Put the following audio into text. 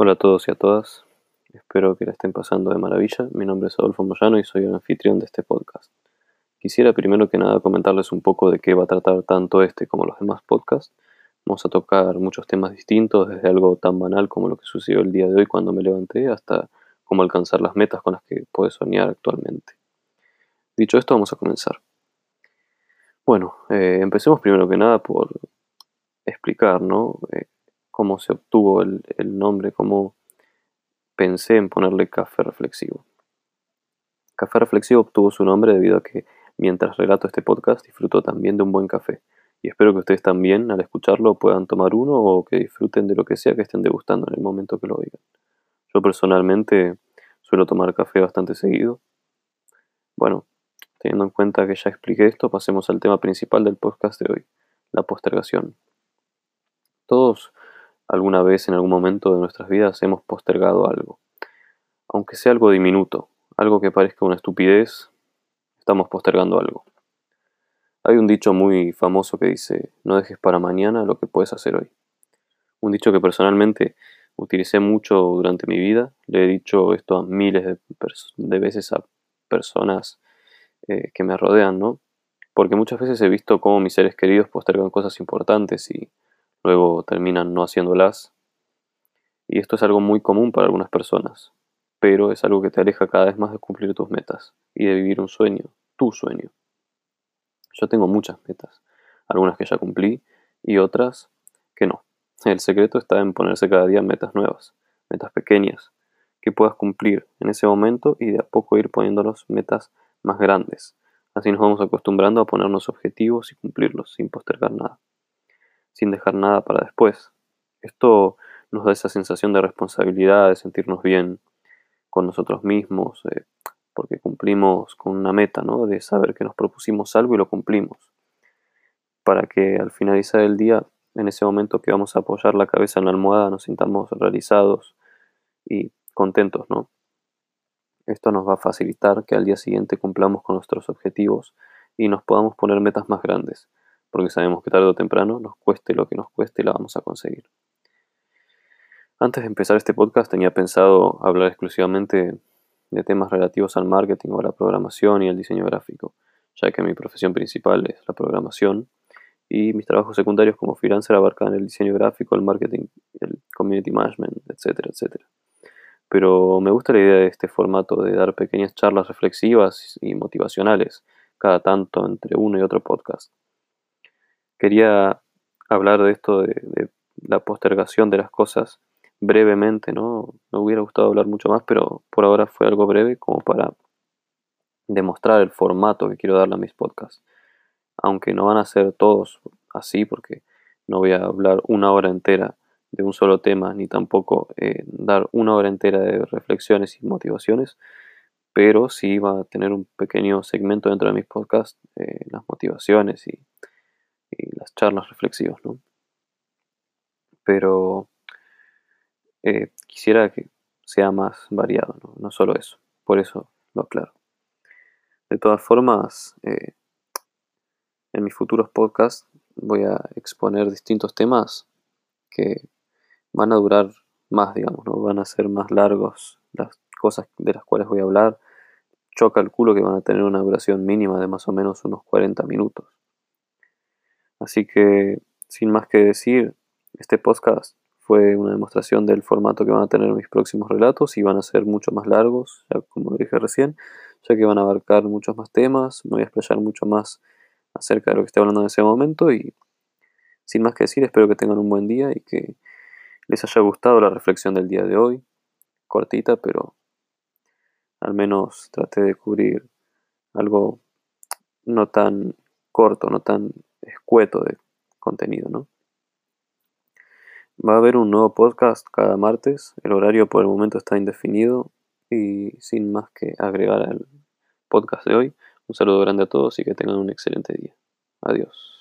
Hola a todos y a todas, espero que la estén pasando de maravilla. Mi nombre es Adolfo Moyano y soy el anfitrión de este podcast. Quisiera primero que nada comentarles un poco de qué va a tratar tanto este como los demás podcasts. Vamos a tocar muchos temas distintos, desde algo tan banal como lo que sucedió el día de hoy cuando me levanté hasta cómo alcanzar las metas con las que puedes soñar actualmente. Dicho esto, vamos a comenzar. Bueno, eh, empecemos primero que nada por explicar, ¿no? Eh, cómo se obtuvo el, el nombre, cómo pensé en ponerle café reflexivo. Café reflexivo obtuvo su nombre debido a que mientras relato este podcast disfruto también de un buen café. Y espero que ustedes también al escucharlo puedan tomar uno o que disfruten de lo que sea que estén degustando en el momento que lo oigan. Yo personalmente suelo tomar café bastante seguido. Bueno, teniendo en cuenta que ya expliqué esto, pasemos al tema principal del podcast de hoy, la postergación. Todos alguna vez en algún momento de nuestras vidas hemos postergado algo. Aunque sea algo diminuto, algo que parezca una estupidez, estamos postergando algo. Hay un dicho muy famoso que dice, no dejes para mañana lo que puedes hacer hoy. Un dicho que personalmente utilicé mucho durante mi vida, le he dicho esto a miles de, veces a personas eh, que me rodean, ¿no? Porque muchas veces he visto cómo mis seres queridos postergan cosas importantes y luego terminan no haciéndolas. Y esto es algo muy común para algunas personas, pero es algo que te aleja cada vez más de cumplir tus metas y de vivir un sueño, tu sueño. Yo tengo muchas metas, algunas que ya cumplí y otras que no. El secreto está en ponerse cada día metas nuevas, metas pequeñas, que puedas cumplir en ese momento y de a poco ir poniéndonos metas más grandes. Así nos vamos acostumbrando a ponernos objetivos y cumplirlos sin postergar nada sin dejar nada para después. Esto nos da esa sensación de responsabilidad, de sentirnos bien con nosotros mismos, eh, porque cumplimos con una meta, ¿no? De saber que nos propusimos algo y lo cumplimos. Para que al finalizar el día, en ese momento que vamos a apoyar la cabeza en la almohada, nos sintamos realizados y contentos, ¿no? Esto nos va a facilitar que al día siguiente cumplamos con nuestros objetivos y nos podamos poner metas más grandes porque sabemos que tarde o temprano, nos cueste lo que nos cueste, la vamos a conseguir. Antes de empezar este podcast tenía pensado hablar exclusivamente de temas relativos al marketing o a la programación y el diseño gráfico, ya que mi profesión principal es la programación y mis trabajos secundarios como freelancer abarcan el diseño gráfico, el marketing, el community management, etcétera, etcétera. Pero me gusta la idea de este formato de dar pequeñas charlas reflexivas y motivacionales cada tanto entre uno y otro podcast quería hablar de esto de, la postergación de las cosas brevemente, ¿no? Me hubiera gustado hablar mucho más, pero por ahora fue algo breve como para demostrar el formato que quiero darle a mis podcasts. Aunque no van a ser todos así, porque no voy a hablar una hora entera de un solo tema, ni tampoco eh, dar una hora entera de reflexiones y motivaciones, pero sí va a tener un pequeño segmento dentro de mis podcasts, eh, las motivaciones y charlas reflexivas, ¿no? Pero eh, quisiera que sea más variado, ¿no? no solo eso, por eso lo aclaro. De todas formas, eh, en mis futuros podcasts voy a exponer distintos temas que van a durar más, digamos, ¿no? van a ser más largos las cosas de las cuales voy a hablar. Yo calculo que van a tener una duración mínima de más o menos unos 40 minutos. Así que, sin más que decir, este podcast fue una demostración del formato que van a tener mis próximos relatos y van a ser mucho más largos, ya como dije recién, ya que van a abarcar muchos más temas, me voy a explayar mucho más acerca de lo que estoy hablando en ese momento y sin más que decir, espero que tengan un buen día y que les haya gustado la reflexión del día de hoy, cortita, pero al menos traté de cubrir algo no tan corto, no tan escueto de contenido, ¿no? Va a haber un nuevo podcast cada martes. El horario por el momento está indefinido. Y sin más que agregar al podcast de hoy, un saludo grande a todos y que tengan un excelente día. Adiós.